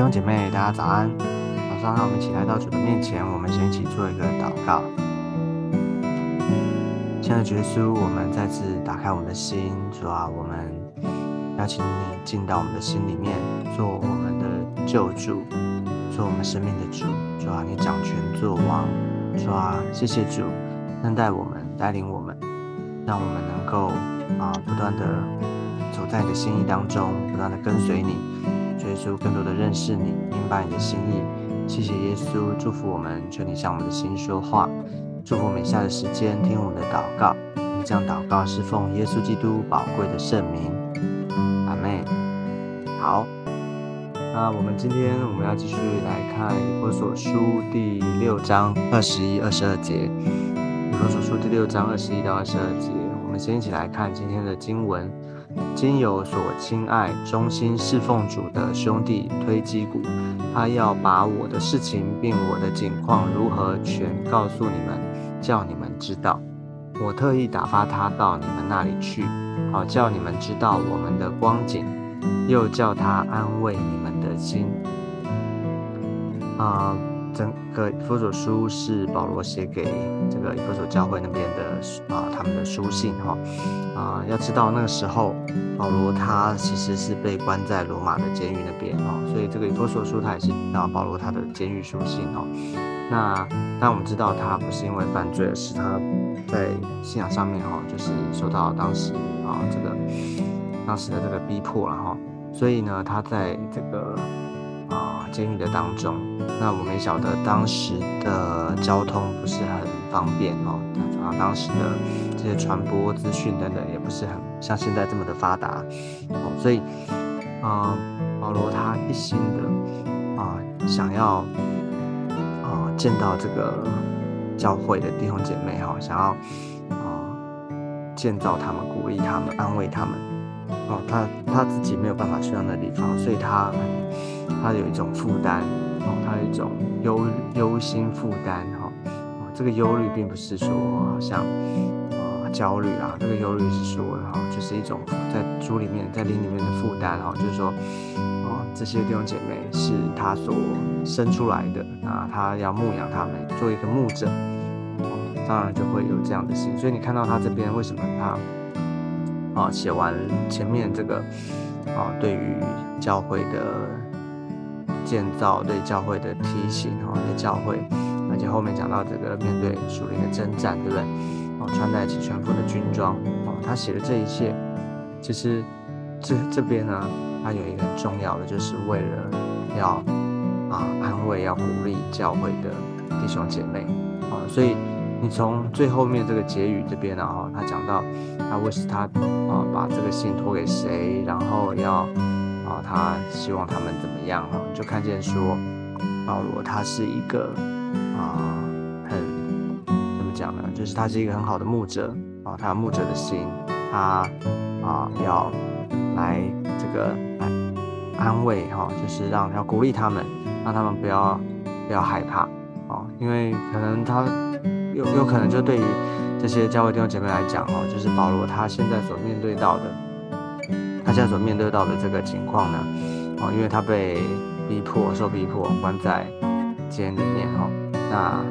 弟兄姐妹，大家早安。早上，让我们一起来到主的面前，我们先一起做一个祷告。亲爱的耶稣，我们再次打开我们的心，主啊，我们邀请你进到我们的心里面，做我们的救主，做我们生命的主。主啊，你掌权作王。主啊，谢谢主恩待我们，带领我们，让我们能够啊不断的走在你的心意当中，不断的跟随你。耶稣更多的认识你，明白你的心意。谢谢耶稣，祝福我们，求你向我们的心说话，祝福每下的时间听我们的祷告。这样祷告是奉耶稣基督宝贵的圣名，阿妹。好，那我们今天我们要继续来看以弗所书第六章二十一、二十二节。以弗所书第六章二十一到二十二节，我们先一起来看今天的经文。今有所亲爱、忠心侍奉主的兄弟推基谷，他要把我的事情并我的景况如何全告诉你们，叫你们知道。我特意打发他到你们那里去，好叫你们知道我们的光景，又叫他安慰你们的心。啊。个佛所书是保罗写给这个佛所教会那边的啊，他们的书信哈啊，要知道那个时候保罗他其实是被关在罗马的监狱那边哦，所以这个佛所书他也是啊保罗他的监狱书信哈。那但我们知道他不是因为犯罪，而是他在信仰上面哈，就是受到当时啊这个当时的这个逼迫了哈，所以呢他在这个。啊监狱的当中，那我们也晓得当时的交通不是很方便哦，啊，当时的这些传播资讯等等也不是很像现在这么的发达哦，所以啊，保罗他一心的啊想要啊见到这个教会的弟兄姐妹哈，想要啊建造他们、鼓励他们、安慰他们哦，他他自己没有办法去到那地方，所以他。他有一种负担，哦，他有一种忧忧心负担，哈，哦，这个忧虑并不是说好像啊焦虑啊，这个忧虑是说，哈，就是一种在主里面，在灵里面的负担，哈，就是说，哦，这些弟兄姐妹是他所生出来的，啊，他要牧养他们，做一个牧者，哦，当然就会有这样的心，所以你看到他这边为什么他，啊，写完前面这个，啊，对于教会的。建造对教会的提醒哦，对教会，而且后面讲到这个面对属灵的征战，对不对？哦，穿戴起全副的军装哦，他写的这一切，其实这这边呢，他有一个很重要的，就是为了要啊安慰、要鼓励教会的弟兄姐妹啊，所以你从最后面这个结语这边呢，哈，他讲到他为是他啊把这个信托给谁，然后要。啊，他希望他们怎么样？哈，就看见说，保罗他是一个啊，很怎么讲呢？就是他是一个很好的牧者啊，他有牧者的心，他啊要来这个来安慰哈，就是让要鼓励他们，让他们不要不要害怕啊，因为可能他有有可能就对于这些教会弟兄姐妹来讲哦，就是保罗他现在所面对到的。他现在所面对到的这个情况呢，哦，因为他被逼迫、受逼迫关在监里面哦，那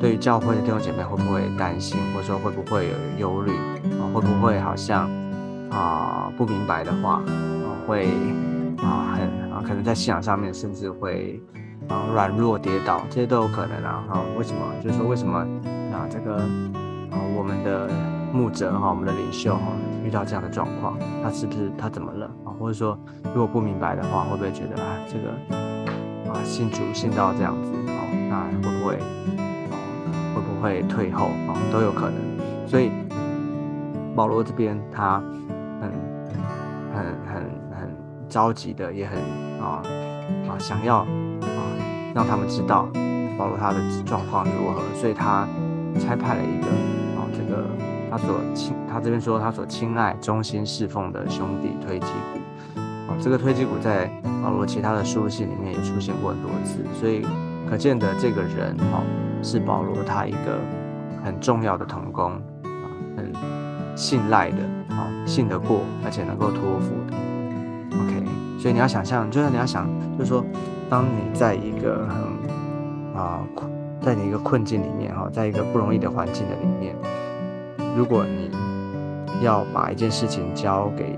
对于教会的弟兄姐妹会不会担心，或者说会不会有忧虑啊？会不会好像啊不明白的话，会啊很啊可能在信仰上面甚至会啊软弱跌倒，这些都有可能啊哈？为什么？就是说为什么啊这个啊我们的牧者哈，我们的领袖哈？遇到这样的状况，他是不是他怎么了啊？或者说，如果不明白的话，会不会觉得啊，这个啊信主信到这样子啊，那会不会啊会不会退后啊？都有可能。所以保罗这边他很很很很着急的，也很啊啊想要啊让他们知道保罗他的状况如何，所以他差派了一个啊这个。他所亲，他这边说他所亲爱、忠心侍奉的兄弟推基谷，哦，这个推基谷在保罗其他的书信里面也出现过很多次，所以可见的这个人哦，是保罗他一个很重要的同工啊，很信赖的啊，信得过，而且能够托付的。OK，所以你要想象，就是你要想，就是说，当你在一个很啊，在你一个困境里面哈，在一个不容易的环境的里面，如果你要把一件事情交给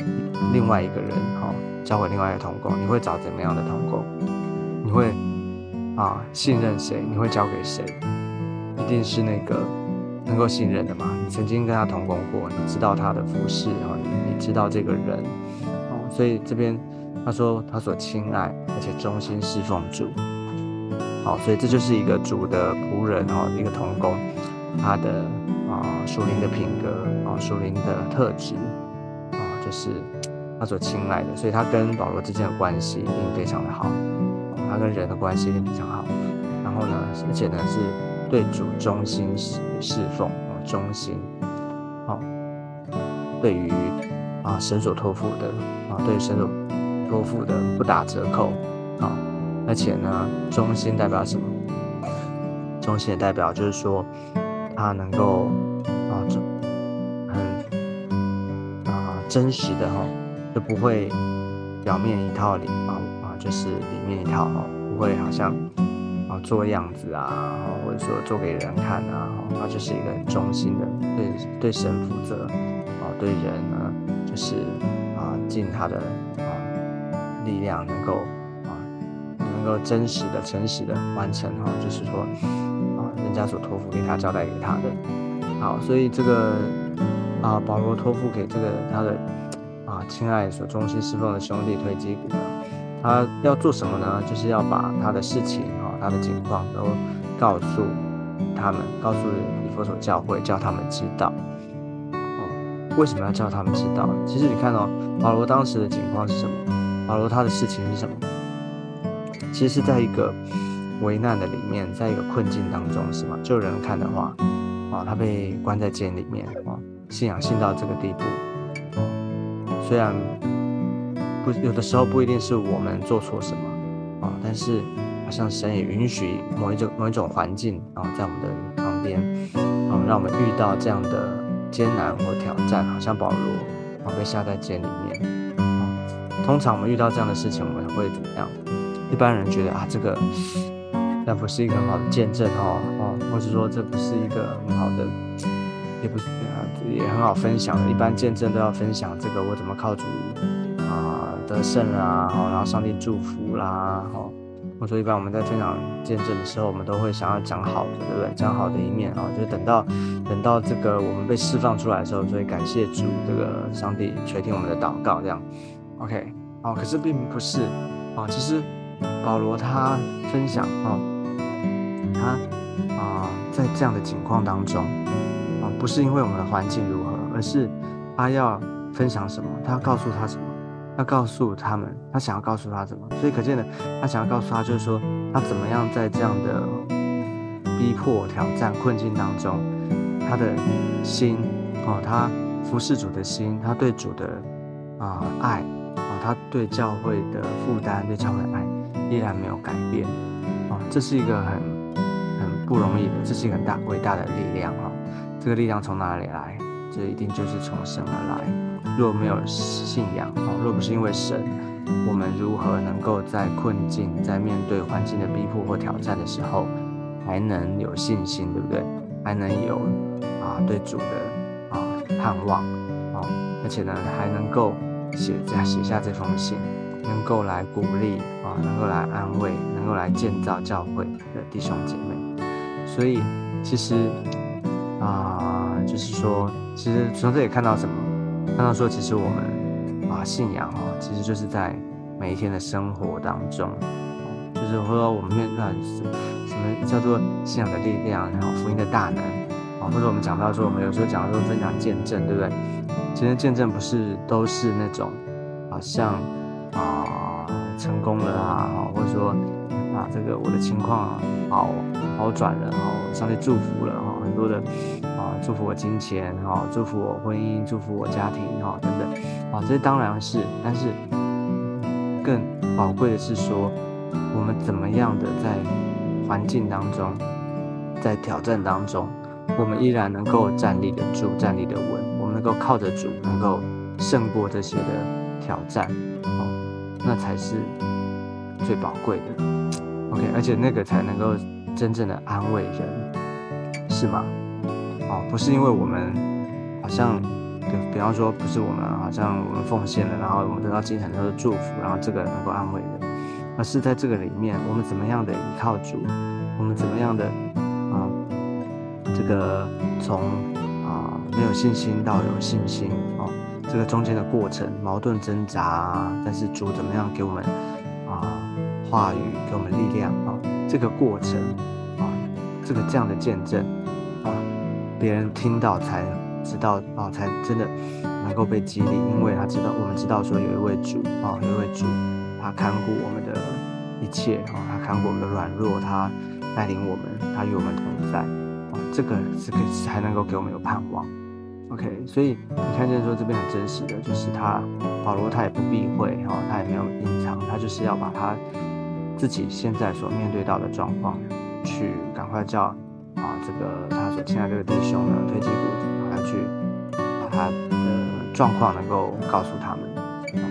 另外一个人哈，交给另外一个同工，你会找怎么样的同工？你会啊信任谁？你会交给谁？一定是那个能够信任的嘛？你曾经跟他同工过，你知道他的服饰啊，你知道这个人哦，所以这边。他说他所亲爱，而且忠心侍奉主，好，所以这就是一个主的仆人哈，一个童工，他的啊属灵的品格啊属灵的特质。啊，就是他所亲爱的，所以他跟保罗之间的关系一定非常的好，他跟人的关系一定非常好，然后呢，而且呢是对主忠心侍侍奉啊忠心，好，对于啊神所托付的啊对神所。托付的不打折扣，啊，而且呢，忠心代表什么？忠心也代表就是说，他能够啊，很啊真实的哈，就不会表面一套里啊啊，就是里面一套哈，不会好像啊做样子啊，或者说做给人看啊，他就是一个很忠心的，对对神负责啊，对人呢就是啊尽他的。力量能够啊，能够真实的、诚实的完成哈，就是说啊，人家所托付给他、交代给他的，好，所以这个啊，保罗托付给这个他的啊，亲爱所忠心侍奉的兄弟推基古呢，他要做什么呢？就是要把他的事情啊，他的情况都告诉他们，告诉以弗所教会，叫他们知道。哦，为什么要叫他们知道？其实你看哦，保罗当时的情况是什么？保罗他的事情是什么？其实是在一个危难的里面，在一个困境当中，是吗？就人看的话，啊，他被关在监里面，啊，信仰信到这个地步，虽然不有的时候不一定是我们做错什么，啊，但是好像神也允许某一种某一种环境啊，在我们的旁边，啊，让我们遇到这样的艰难或挑战，好像保罗啊被下在监里面。通常我们遇到这样的事情，我们会怎么样？一般人觉得啊，这个那不是一个很好的见证哦哦，或者说这不是一个很好的，也不是啊，也很好分享的。一般见证都要分享这个我怎么靠主啊得胜啦啊，然后上帝祝福啦，哦，或者说一般我们在分享见证的时候，我们都会想要讲好的，对不对？讲好的一面啊，就等到等到这个我们被释放出来的时候，所以感谢主，这个上帝垂听我们的祷告，这样。OK，哦，可是并不是，啊，其实保罗他分享，啊，他啊在这样的情况当中，啊，不是因为我们的环境如何，而是他要分享什么，他要告诉他什么，要告诉他们，他想要告诉他什么，所以可见的，他想要告诉他就是说，他怎么样在这样的逼迫、挑战、困境当中，他的心，哦，他服侍主的心，他对主的啊爱。他对教会的负担，对教会的爱依然没有改变，啊，这是一个很很不容易的，这是一个很大伟大的力量啊！这个力量从哪里来？这一定就是从神而来。若没有信仰啊，若不是因为神，我们如何能够在困境、在面对环境的逼迫或挑战的时候，还能有信心，对不对？还能有啊对主的啊盼望啊，而且呢，还能够。写下写下这封信，能够来鼓励啊，能够来安慰，能够来建造教会的弟兄姐妹。所以其实啊，就是说，其实从这里看到什么？看到说，其实我们啊，信仰啊，其实就是在每一天的生活当中，就是说我们面对什么叫做信仰的力量，然后福音的大能啊，或者我们讲到说，我们有时候讲到说分享见证，对不对？今天见证不是都是那种，好像啊成功了啊，或者说啊这个我的情况好好转了，哦，上帝祝福了。哈，很多的啊祝福我金钱哈，祝福我婚姻，祝福我家庭哈等等，啊这当然是，但是更宝贵的是说，我们怎么样的在环境当中，在挑战当中，我们依然能够站立得住，站立得稳。能够靠着主，能够胜过这些的挑战，哦，那才是最宝贵的。OK，而且那个才能够真正的安慰人，是吗？哦，不是因为我们好像，比比方说，不是我们好像我们奉献了，然后我们得到精神上的祝福，然后这个能够安慰人，而是在这个里面，我们怎么样的依靠主，我们怎么样的啊，这个从没有信心到有信心哦，这个中间的过程，矛盾挣扎，但是主怎么样给我们啊话语，给我们力量啊，这个过程啊，这个这样的见证啊。别人听到才知道啊，才真的能够被激励，因为他知道，我们知道说有一位主啊，有一位主，他看顾我们的一切啊，他看顾我们的软弱，他带领我们，他与我们同在啊，这个是可才能够给我们有盼望。OK，所以你看见说这边很真实的就是他保罗他也不避讳哈，他也没有隐藏，他就是要把他自己现在所面对到的状况去赶快叫。啊，这个他所亲爱这个弟兄呢，推击鼓，然后去把他的状况能够告诉他们。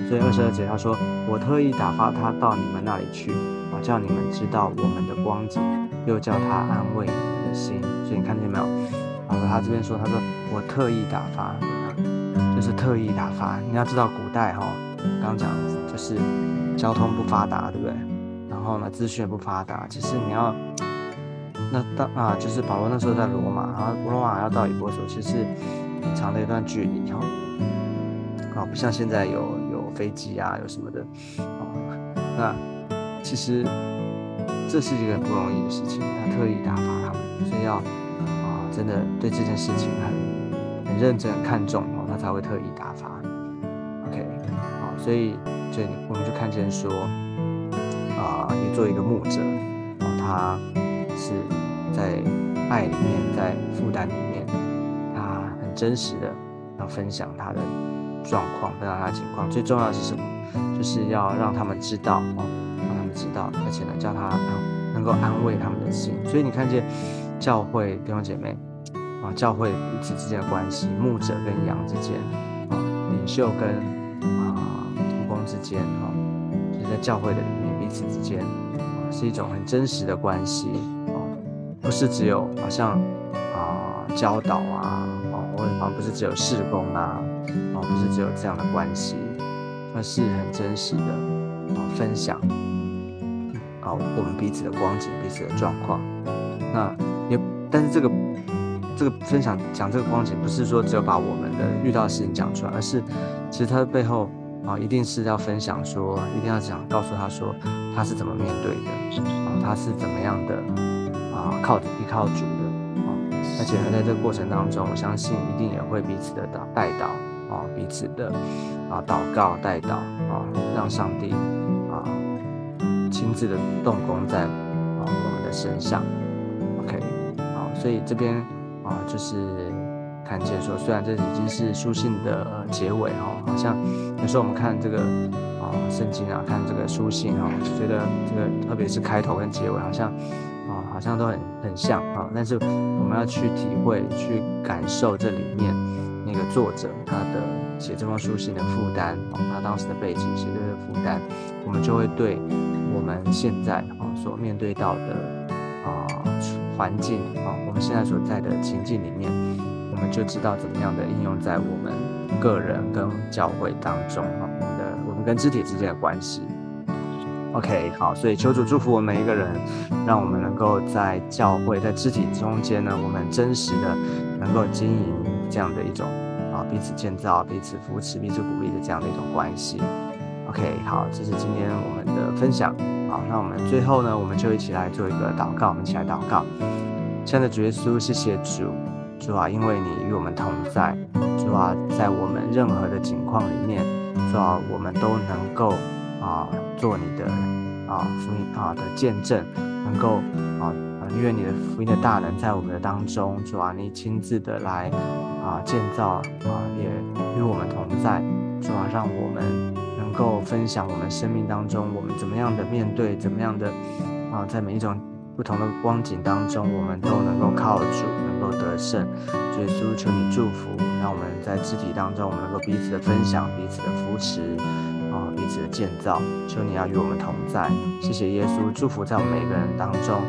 所以二十二节他说：“我特意打发他到你们那里去，啊，叫你们知道我们的光景，又叫他安慰你们的心。”所以你看见没有？啊，他这边说，他说我特意打发，就是特意打发。你要知道，古代哈，刚刚讲就是交通不发达，对不对？然后呢，资讯也不发达，其实你要。那当啊，就是保罗那时候在罗马，然后罗马要到以波所，其实很长的一段距离哈。啊，不像现在有有飞机啊，有什么的。啊，那其实这是一个不容易的事情，他特意打发他们，所以要啊，真的对这件事情很认真、看重哦，他才会特意打发。OK，好，所以就我们就看见说，啊，你做一个牧者，啊，他。是在爱里面，在负担里面，他很真实的要分享他的状况，分享他的情况。最重要的是什么？就是要让他们知道哦，让他们知道，而且呢，叫他能够安慰他们的心。所以你看见教会弟兄姐妹啊，教会彼此之间的关系，牧者跟羊之间啊，领袖跟啊徒工之间啊，就是在教会的里面彼此之间啊，是一种很真实的关系。啊不是只有好像啊教导啊，哦，或者好像不是只有事工啊，哦，不是只有这样的关系，而是很真实的啊分享啊我们彼此的光景、彼此的状况。那也，但是这个这个分享讲这个光景，不是说只有把我们的遇到的事情讲出来，而是其实它的背后啊，一定是要分享说，一定要讲告诉他说他是怎么面对的，啊，他是怎么样的。啊，靠依靠主的啊，而且呢，在这个过程当中，我相信一定也会彼此的导带导啊，彼此的啊祷告带导啊，让上帝啊亲自的动工在啊我们的身上。OK，好，所以这边啊就是看见说，虽然这已经是书信的结尾哈，好像有时候我们看这个啊圣经啊，看这个书信哈，就觉得这个特别是开头跟结尾好像啊。好像都很很像啊，但是我们要去体会、去感受这里面那个作者他的写这封书信的负担啊，他当时的背景写这的负担，我们就会对我们现在啊所面对到的环境啊，我们现在所在的情境里面，我们就知道怎么样的应用在我们个人跟教会当中啊，我们的我们跟肢体之间的关系。OK，好，所以求主祝福我们每一个人，让我们能够在教会、在肢体中间呢，我们真实的能够经营这样的一种啊彼此建造、彼此扶持、彼此鼓励的这样的一种关系。OK，好，这是今天我们的分享。好，那我们最后呢，我们就一起来做一个祷告，我们一起来祷告。亲爱的主耶稣，谢谢主，主啊，因为你与我们同在，主啊，在我们任何的情况里面，主啊，我们都能够。啊，做你的啊福音啊的见证，能够啊啊，因为你的福音的大能在我们的当中，主啊，你亲自的来啊建造啊，也与我们同在，主啊，让我们够分享我们生命当中我们怎么样的面对，怎么样的啊，在每一种不同的光景当中，我们都能够靠主，能够得胜。耶稣，求你祝福，让我们在肢体当中，我们能够彼此的分享，彼此的扶持。啊，彼此的建造。求你要与我们同在。谢谢耶稣，祝福在我们每个人当中，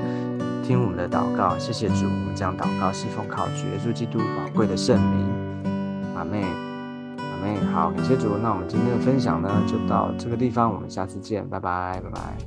听我们的祷告。谢谢主，我们将祷告是奉靠主耶稣基督宝贵的圣名。阿妹，妹，好，感谢主。那我们今天的分享呢，就到这个地方，我们下次见，拜拜，拜拜。